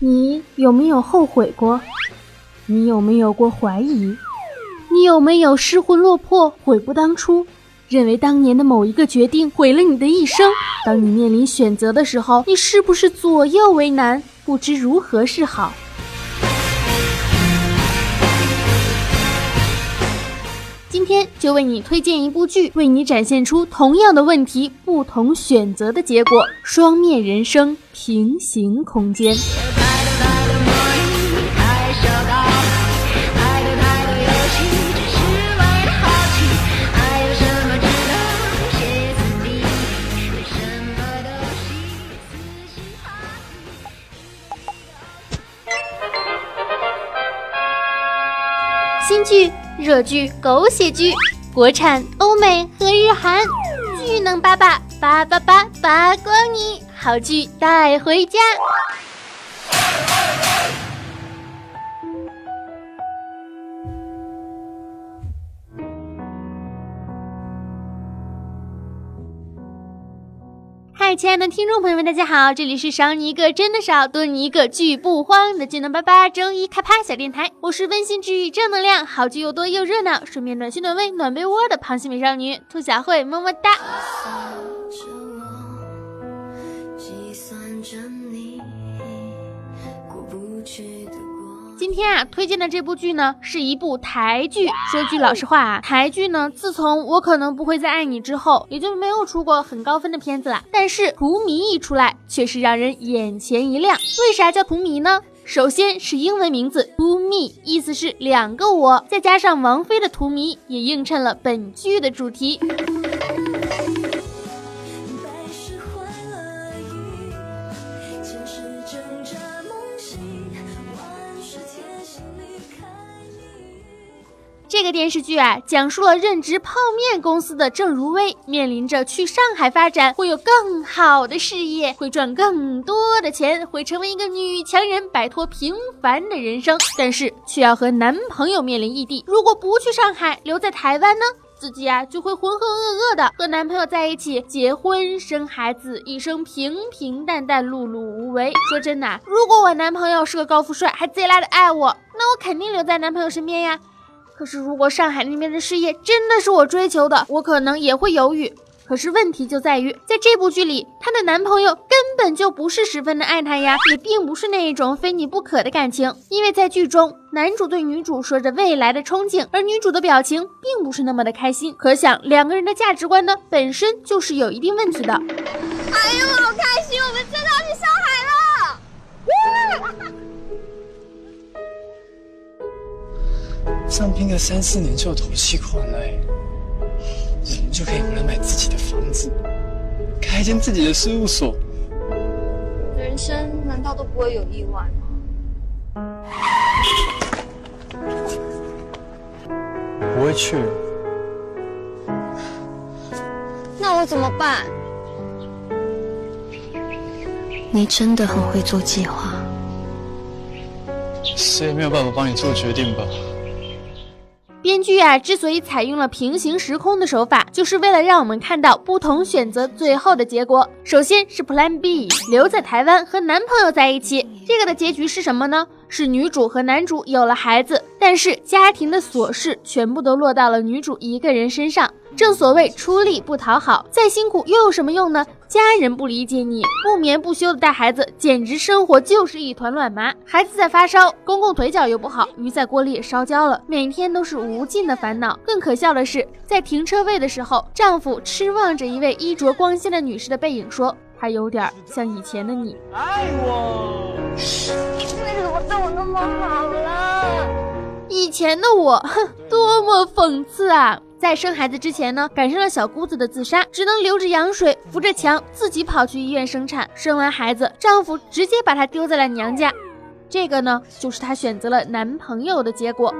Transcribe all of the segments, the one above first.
你有没有后悔过？你有没有过怀疑？你有没有失魂落魄、悔不当初？认为当年的某一个决定毁了你的一生？当你面临选择的时候，你是不是左右为难，不知如何是好？今天就为你推荐一部剧，为你展现出同样的问题，不同选择的结果，双面人生，平行空间。新剧、热剧、狗血剧，国产、欧美和日韩，巨能八八八八八扒光你，好剧带回家。亲爱的听众朋友们，大家好，这里是少你一个真的少，多你一个剧不慌的技能八八周一开趴小电台，我是温馨治愈正能量，好剧又多又热闹，顺便暖心暖胃暖被窝的螃蟹美少女兔小慧，么么哒。今天啊，推荐的这部剧呢，是一部台剧。说句老实话啊，台剧呢，自从我可能不会再爱你之后，也就没有出过很高分的片子了。但是《荼蘼》一出来，却是让人眼前一亮。为啥叫荼蘼呢？首先是英文名字 “two me”，意思是两个我，再加上王菲的《荼蘼》，也映衬了本剧的主题。这个电视剧啊，讲述了任职泡面公司的郑如薇面临着去上海发展，会有更好的事业，会赚更多的钱，会成为一个女强人，摆脱平凡的人生，但是却要和男朋友面临异地。如果不去上海，留在台湾呢，自己啊就会浑浑噩噩的和男朋友在一起，结婚生孩子，一生平平淡淡，碌碌无为。说真的，如果我男朋友是个高富帅，还贼拉的爱我，那我肯定留在男朋友身边呀。可是，如果上海那边的事业真的是我追求的，我可能也会犹豫。可是问题就在于，在这部剧里，她的男朋友根本就不是十分的爱她呀，也并不是那一种非你不可的感情。因为在剧中，男主对女主说着未来的憧憬，而女主的表情并不是那么的开心。可想，两个人的价值观呢，本身就是有一定问题的。哎呦，好开上拼个三四年就有头期款了，我们就可以回来买自己的房子，开一间自己的事务所。人生难道都不会有意外吗？不会去。那我怎么办？你真的很会做计划。谁也没有办法帮你做决定吧。编剧啊，之所以采用了平行时空的手法，就是为了让我们看到不同选择最后的结果。首先是 Plan B，留在台湾和男朋友在一起，这个的结局是什么呢？是女主和男主有了孩子，但是家庭的琐事全部都落到了女主一个人身上。正所谓出力不讨好，再辛苦又有什么用呢？家人不理解你，不眠不休的带孩子，简直生活就是一团乱麻。孩子在发烧，公公腿脚又不好，鱼在锅里也烧焦了，每天都是无尽的烦恼。更可笑的是，在停车位的时候，丈夫痴望着一位衣着光鲜的女士的背影，说她有点像以前的你。爱我？为什么对我那么好了？以前的我，哼，多么讽刺啊！在生孩子之前呢，赶上了小姑子的自杀，只能流着羊水，扶着墙，自己跑去医院生产。生完孩子，丈夫直接把她丢在了娘家。这个呢，就是她选择了男朋友的结果。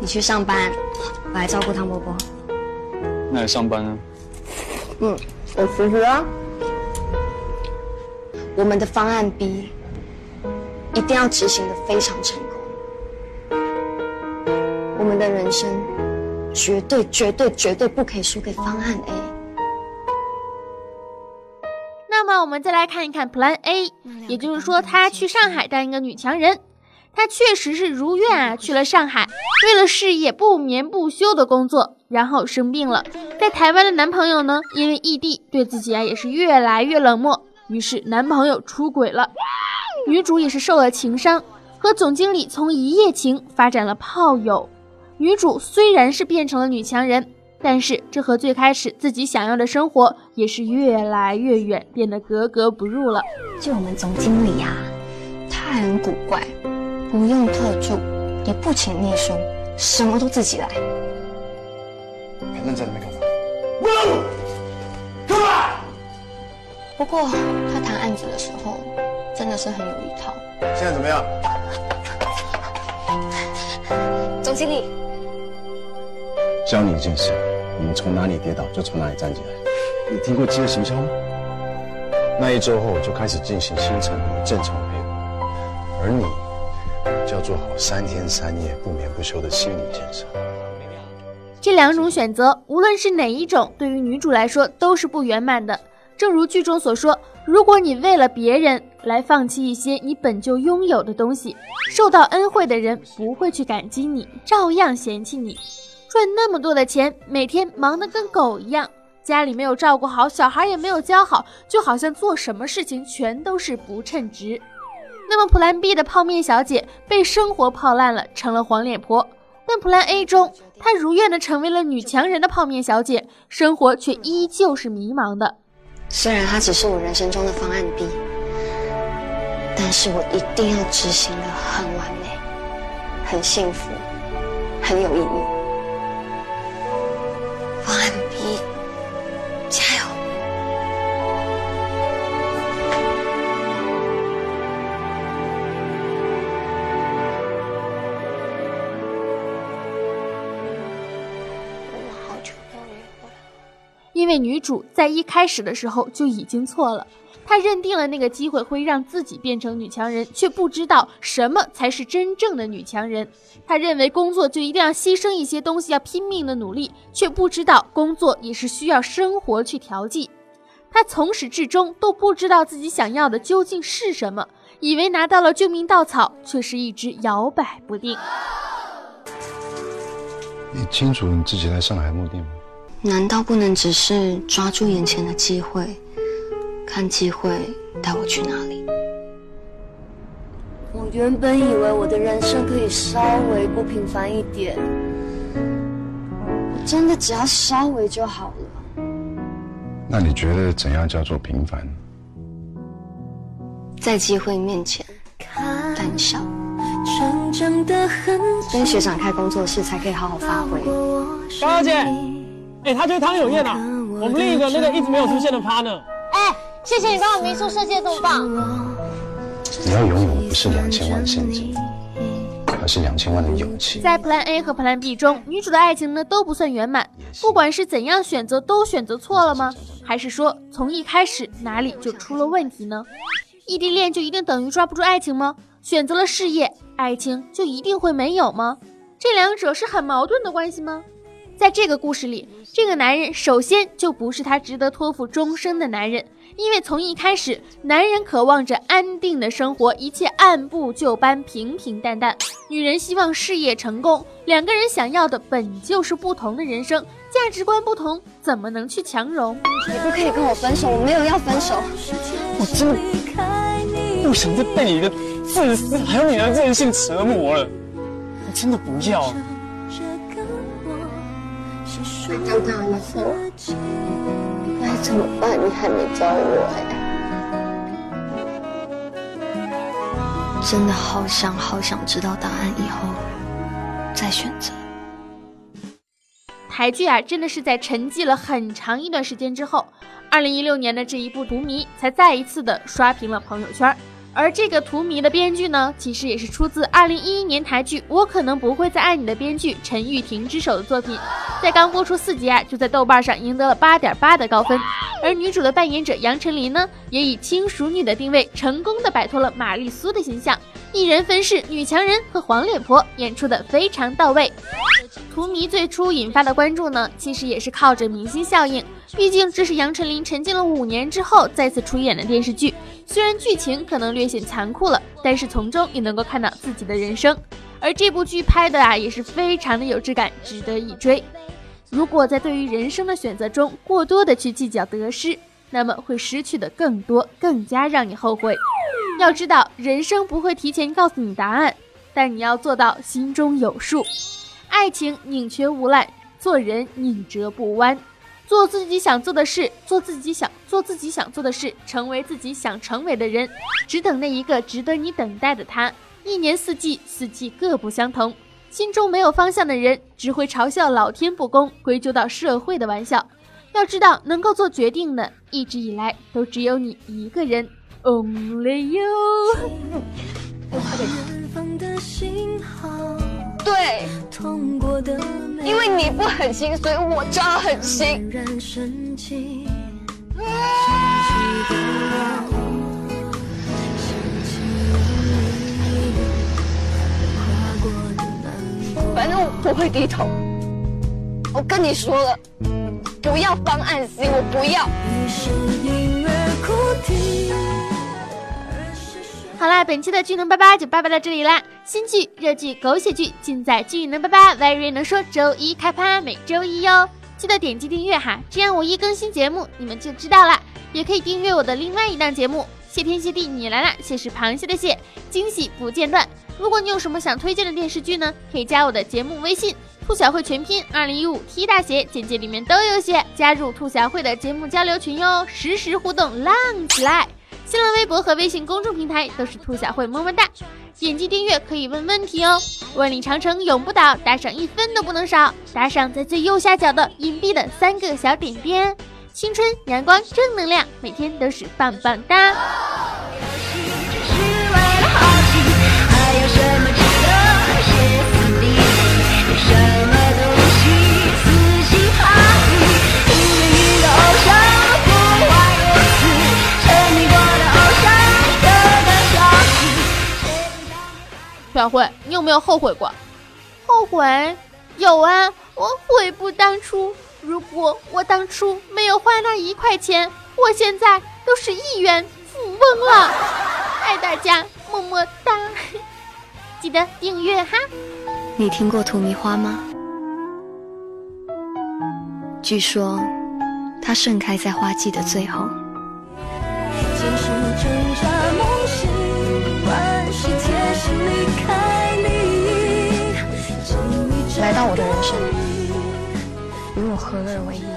你去上班，我来照顾汤伯伯。那你上班呢？嗯，我辞职啊。我们的方案 B 一定要执行的非常成功。我们的人生。绝对绝对绝对不可以输给方案 A。那么我们再来看一看 Plan A，也就是说，她去上海当一个女强人。她确实是如愿啊，去了上海，为了事业不眠不休的工作，然后生病了。在台湾的男朋友呢，因为异地，对自己啊也是越来越冷漠，于是男朋友出轨了。女主也是受了情伤，和总经理从一夜情发展了炮友。女主虽然是变成了女强人。但是这和最开始自己想要的生活也是越来越远，变得格格不入了。就我们总经理呀，他很古怪，不用特助，也不请秘书，什么都自己来。很认真的没看到。不过他谈案子的时候，真的是很有一套。现在怎么样？总经理，教你一件事。我们从哪里跌倒就从哪里站起来。你听过饥饿行销吗？那一周后就开始进行新产品正常配合，而你就要做好三天三夜不眠不休的心理建设。这两种选择，无论是哪一种，对于女主来说都是不圆满的。正如剧中所说，如果你为了别人来放弃一些你本就拥有的东西，受到恩惠的人不会去感激你，照样嫌弃你。赚那么多的钱，每天忙得跟狗一样，家里没有照顾好，小孩也没有教好，就好像做什么事情全都是不称职。那么 Plan B 的泡面小姐被生活泡烂了，成了黄脸婆。但 Plan A 中，她如愿的成为了女强人的泡面小姐，生活却依旧是迷茫的。虽然它只是我人生中的方案 B，但是我一定要执行的很完美、很幸福、很有意义。因为女主在一开始的时候就已经错了。她认定了那个机会会让自己变成女强人，却不知道什么才是真正的女强人。她认为工作就一定要牺牲一些东西，要拼命的努力，却不知道工作也是需要生活去调剂。她从始至终都不知道自己想要的究竟是什么，以为拿到了救命稻草，却是一直摇摆不定。你清楚你自己来上海目的吗？难道不能只是抓住眼前的机会？看机会带我去哪里？我原本以为我的人生可以稍微不平凡一点，真的只要稍微就好了。那你觉得怎样叫做平凡？在机会面前胆小，跟学长开工作室才可以好好发挥。高小姐，哎，他就是汤有燕呐，我们另一个那个一直没有出现的 partner。哎。谢谢你帮我民宿设计的这么棒。你要拥有的不是两千万现金，而是两千万的勇气。在 Plan A 和 Plan B 中，女主的爱情呢都不算圆满。不管是怎样选择，都选择错了吗？还是说从一开始哪里就出了问题呢？异地恋就一定等于抓不住爱情吗？选择了事业，爱情就一定会没有吗？这两者是很矛盾的关系吗？在这个故事里，这个男人首先就不是他值得托付终生的男人。因为从一开始，男人渴望着安定的生活，一切按部就班、平平淡淡；女人希望事业成功。两个人想要的本就是不同的人生，价值观不同，怎么能去强融？你不可以跟我分手，我没有要分手。我真的不想再被你的自私还有你的任性折磨了，我真的不要。长大以后。该怎么办？你还没教我哎！真的好想好想知道答案，以后再选择。台剧啊，真的是在沉寂了很长一段时间之后，二零一六年的这一部《荼蘼》才再一次的刷屏了朋友圈。而这个荼蘼的编剧呢，其实也是出自二零一一年台剧《我可能不会再爱你》的编剧陈玉婷之手的作品，在刚播出四集啊，就在豆瓣上赢得了八点八的高分。而女主的扮演者杨丞琳呢，也以轻熟女的定位，成功的摆脱了玛丽苏的形象，一人分饰女强人和黄脸婆，演出的非常到位。荼蘼最初引发的关注呢，其实也是靠着明星效应。毕竟这是杨丞琳沉浸了五年之后再次出演的电视剧，虽然剧情可能略显残酷了，但是从中也能够看到自己的人生。而这部剧拍的啊，也是非常的有质感，值得一追。如果在对于人生的选择中过多的去计较得失，那么会失去的更多，更加让你后悔。要知道，人生不会提前告诉你答案，但你要做到心中有数。爱情宁缺毋滥，做人宁折不弯，做自己想做的事，做自己想做自己想做的事，成为自己想成为的人，只等那一个值得你等待的他。一年四季，四季各不相同。心中没有方向的人，只会嘲笑老天不公，归咎到社会的玩笑。要知道，能够做决定的，一直以来都只有你一个人，Only you。对，因为你不狠心，所以我就要狠心。反正我不会低头。我跟你说了，不要方案 C，我不要。好啦，本期的巨能八八就八八到这里啦。新剧、热剧、狗血剧尽在巨能叭叭，Very 能说周一开趴，每周一哟。记得点击订阅哈，这样我一更新节目你们就知道啦。也可以订阅我的另外一档节目《谢天谢地你来啦》，谢是螃蟹的蟹，惊喜不间断。如果你有什么想推荐的电视剧呢？可以加我的节目微信“兔小慧全拼二零一五 T 大写”，简介里面都有写。加入兔小慧的节目交流群哟，实时互动浪起来。新浪微博和微信公众平台都是兔小慧，么么哒！点击订阅可以问问题哦。万里长城永不倒，打赏一分都不能少。打赏在最右下角的隐蔽的三个小点点。青春阳光正能量，每天都是棒棒哒。小慧，你有没有后悔过？后悔？有啊，我悔不当初。如果我当初没有花那一块钱，我现在都是亿元富翁了。爱大家，么么哒！记得订阅哈。你听过荼蘼花吗？据说，它盛开在花季的最后。与我合二为一。